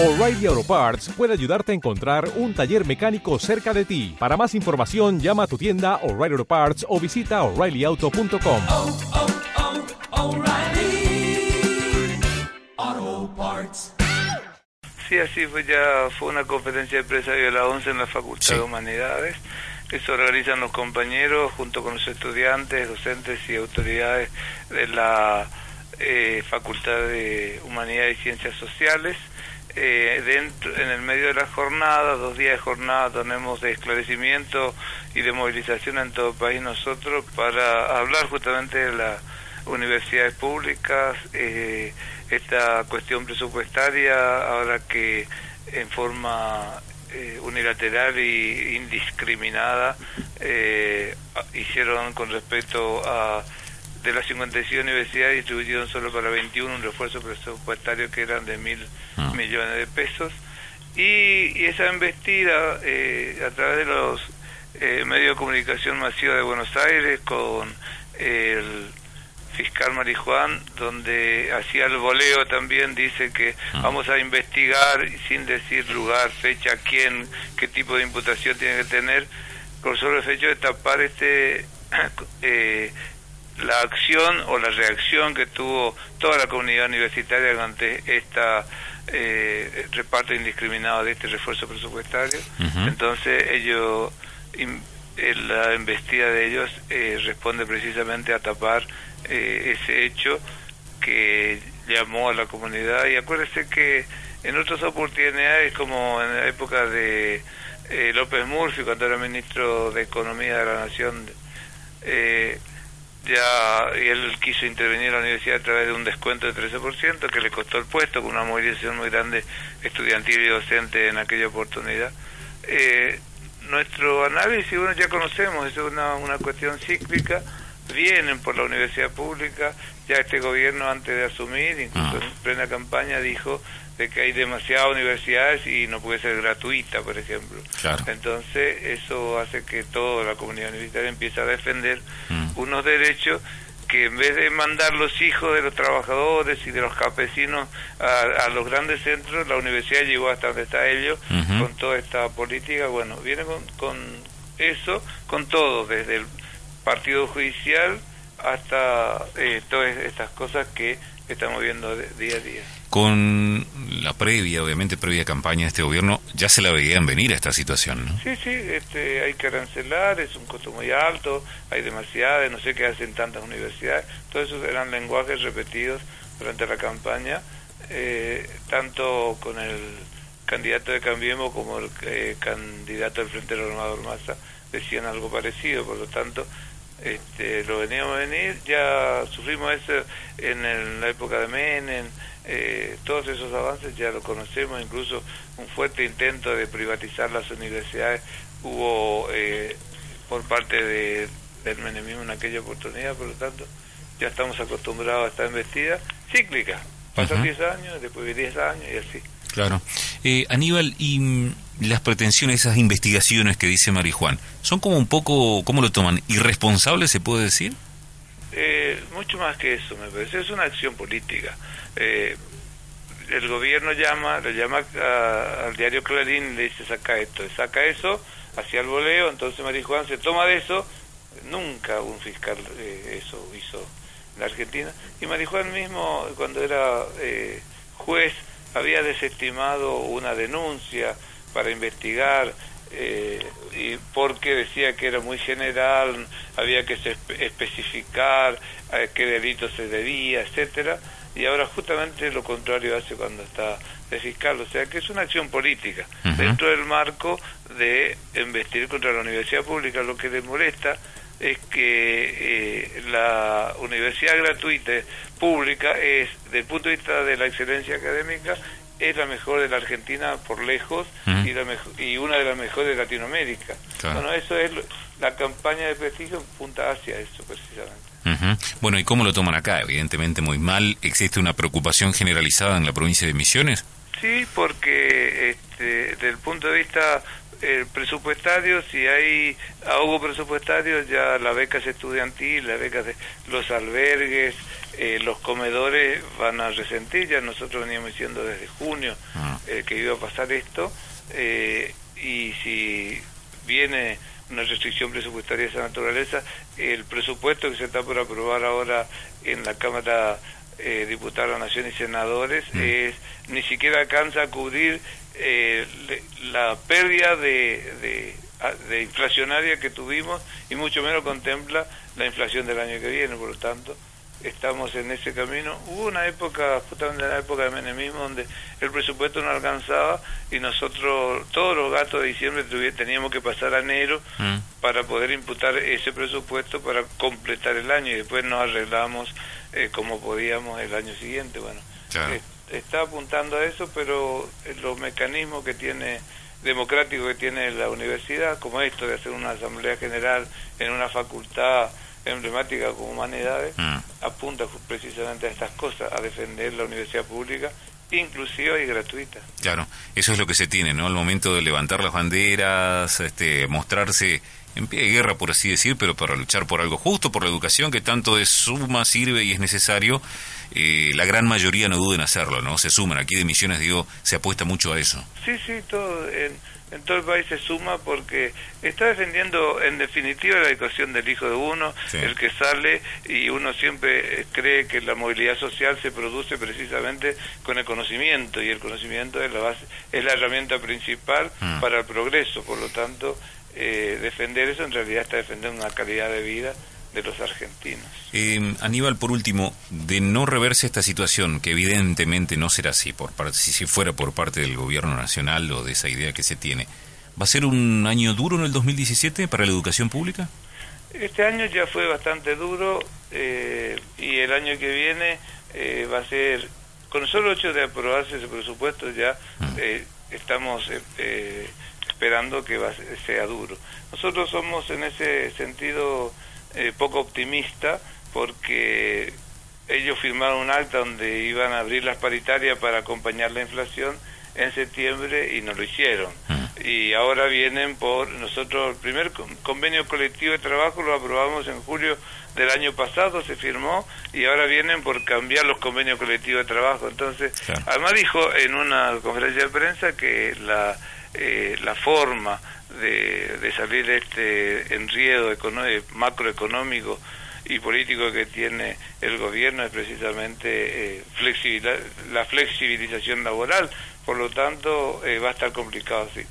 O'Reilly Auto Parts puede ayudarte a encontrar un taller mecánico cerca de ti. Para más información, llama a tu tienda O'Reilly Auto Parts o visita oreillyauto.com. oh, oh, Parts. Sí, así fue ya, fue una conferencia de prensa de la 11 en la Facultad Sí. de Humanidades. Eso organizan los compañeros junto con los estudiantes, docentes y autoridades de la eh, Facultad de Humanidades y Ciencias Sociales. Eh, dentro, en el medio de la jornada, dos días de jornada, tenemos de esclarecimiento y de movilización en todo el país nosotros para hablar justamente de las universidades públicas, eh, esta cuestión presupuestaria, ahora que en forma eh, unilateral e indiscriminada eh, hicieron con respecto a de las 56 universidades distribuyeron solo para 21 un refuerzo presupuestario que eran de mil Ah. millones de pesos y, y esa embestida eh, a través de los eh, medios de comunicación masiva de Buenos Aires con el fiscal Marijuán, donde hacía el voleo también, dice que Ah. vamos a investigar sin decir lugar, fecha, quién, qué tipo de imputación tiene que tener, por solo el hecho de tapar este eh, la acción o la reacción que tuvo toda la comunidad universitaria ante esta eh, reparto indiscriminado de este refuerzo presupuestario. Entonces ellos, in- eh, la embestida de ellos eh, responde precisamente a tapar eh, ese hecho que llamó a la comunidad y acuérdese que en otras oportunidades como en la época de eh, López Murphy cuando era ministro de Economía de la Nación eh, ya él quiso intervenir a la universidad a través de un descuento de 13% que le costó el puesto con una movilización muy grande estudiantil y docente en aquella oportunidad. Eh, nuestro análisis, bueno, ya conocemos, es una, una cuestión cíclica, vienen por la universidad pública, ya este gobierno antes de asumir, incluso en plena campaña, dijo de que hay demasiadas universidades y no puede ser gratuita, por ejemplo. Claro. Entonces, eso hace que toda la comunidad universitaria empiece a defender Mm. unos derechos que en vez de mandar los hijos de los trabajadores y de los campesinos a, a los grandes centros, la universidad llegó hasta donde está ellos con toda esta política. Bueno, viene con, con eso, con todo, desde el partido judicial hasta eh, todas estas cosas que estamos viendo de- día a día. Con la previa, obviamente, previa campaña de este gobierno, ya se la veían venir a esta situación, ¿no? Sí, sí, este, hay que arancelar, es un costo muy alto, hay demasiadas, no sé qué hacen tantas universidades, todos esos eran lenguajes repetidos durante la campaña, eh, tanto con el candidato de Cambiemos como el eh, candidato del Frente Renovador Massa decían algo parecido, por lo tanto, este, lo veníamos a venir, ya sufrimos eso en, el- la época de Menem, eh, todos esos avances ya lo conocemos, incluso un fuerte intento de privatizar las universidades hubo eh, por parte de, del menemismo en aquella oportunidad, por lo tanto ya estamos acostumbrados a esta investida cíclica, pasan Ujú. 10 años, después de 10 años y así. Claro. Eh, Aníbal, y mm, las pretensiones, esas investigaciones que dice Marijuán, ¿son como un poco, ¿cómo lo toman? ¿Irresponsables, se puede decir? Eh, mucho más que eso, me parece. Es una acción política. Eh, el gobierno llama, le llama a- al diario Clarín le dice saca esto, saca eso, hacia el voleo, entonces Marijuán se toma de eso. Nunca un fiscal eh, eso hizo en la Argentina. Y Marijuán mismo, cuando era eh, juez, había desestimado una denuncia para investigar eh, y porque decía que era muy general, había que espe- especificar a qué delito se debía, etcétera, y ahora justamente lo contrario hace cuando está de fiscal, o sea que es una acción política dentro del marco de investir contra la universidad pública. Lo que le molesta es que eh, la universidad gratuita pública es, desde el punto de vista de la excelencia académica, es la mejor de la Argentina por lejos y, la mejo- y una de las mejores de Latinoamérica. Claro. Bueno, eso es lo- la campaña de prestigio punta hacia eso precisamente. Ujú. Bueno, ¿y cómo lo toman acá? Evidentemente muy mal. ¿Existe una preocupación generalizada en la provincia de Misiones? Sí, porque este, desde el punto de vista eh, presupuestario, si hay ahogo presupuestario, ya las becas estudiantiles, las becas de los albergues, eh, los comedores van a resentir. Ya nosotros veníamos diciendo desde junio Ah. eh, que iba a pasar esto. eh, y si viene una restricción presupuestaria de esa naturaleza, el presupuesto que se está por aprobar ahora en la Cámara eh, Diputada de la Nación y Senadores es ni siquiera alcanza a cubrir eh, la pérdida de, de, a- de inflacionaria que tuvimos y mucho menos contempla la inflación del año que viene, por lo tanto estamos en ese camino. Hubo una época, justamente en la época de menemismo, donde el presupuesto no alcanzaba y nosotros, todos los gastos de diciembre teníamos que pasar a enero Mm. para poder imputar ese presupuesto para completar el año y después nos arreglamos eh, como podíamos el año siguiente. Bueno, Claro. eh, está apuntando a eso, pero los mecanismos que tiene democráticos que tiene la universidad, como esto de hacer una asamblea general en una facultad emblemática como humanidades, Mm. apunta precisamente a estas cosas, a defender la universidad pública inclusiva y gratuita. Claro, eso es lo que se tiene, ¿no? Al momento de levantar las banderas, este, mostrarse en pie de guerra, por así decir, pero para luchar por algo justo, por la educación, que tanto es suma, sirve y es necesario, eh, la gran mayoría no duden en hacerlo, ¿no? Se suman. Aquí de Misiones, digo, se apuesta mucho a eso. Sí, sí, todo en, en todo el país se suma porque está defendiendo en definitiva la educación del hijo de uno, Sí. el que sale y uno siempre eh, cree que la movilidad social se produce precisamente con el conocimiento y el conocimiento es la base, es la herramienta principal Mm. para el progreso, por lo tanto eh, defender eso en realidad está defendiendo una calidad de vida de los argentinos. Eh, Aníbal, por último, de no reverse esta situación, que evidentemente no será así, por parte, si, fuera por parte del gobierno nacional o de esa idea que se tiene, ¿va a ser un año duro en el 2017 para la educación pública? Este año ya fue bastante duro eh, y el año que viene eh, va a ser, con solo hecho de aprobarse ese presupuesto ya eh, estamos eh, eh, esperando que va sea duro. Nosotros somos en ese sentido eh, poco optimista porque ellos firmaron un acta donde iban a abrir las paritarias para acompañar la inflación en septiembre y no lo hicieron. Y ahora vienen por nosotros, el primer con- convenio colectivo de trabajo lo aprobamos en julio del año pasado, se firmó, y ahora vienen por cambiar los convenios colectivos de trabajo. Entonces, Claro. además dijo en una conferencia de prensa que la, eh, la forma de, de salir de este enriedo eh, macroeconómico y político que tiene el gobierno es precisamente eh, flexibil- la flexibilización laboral. Por lo tanto, eh, va a estar complicado, sí.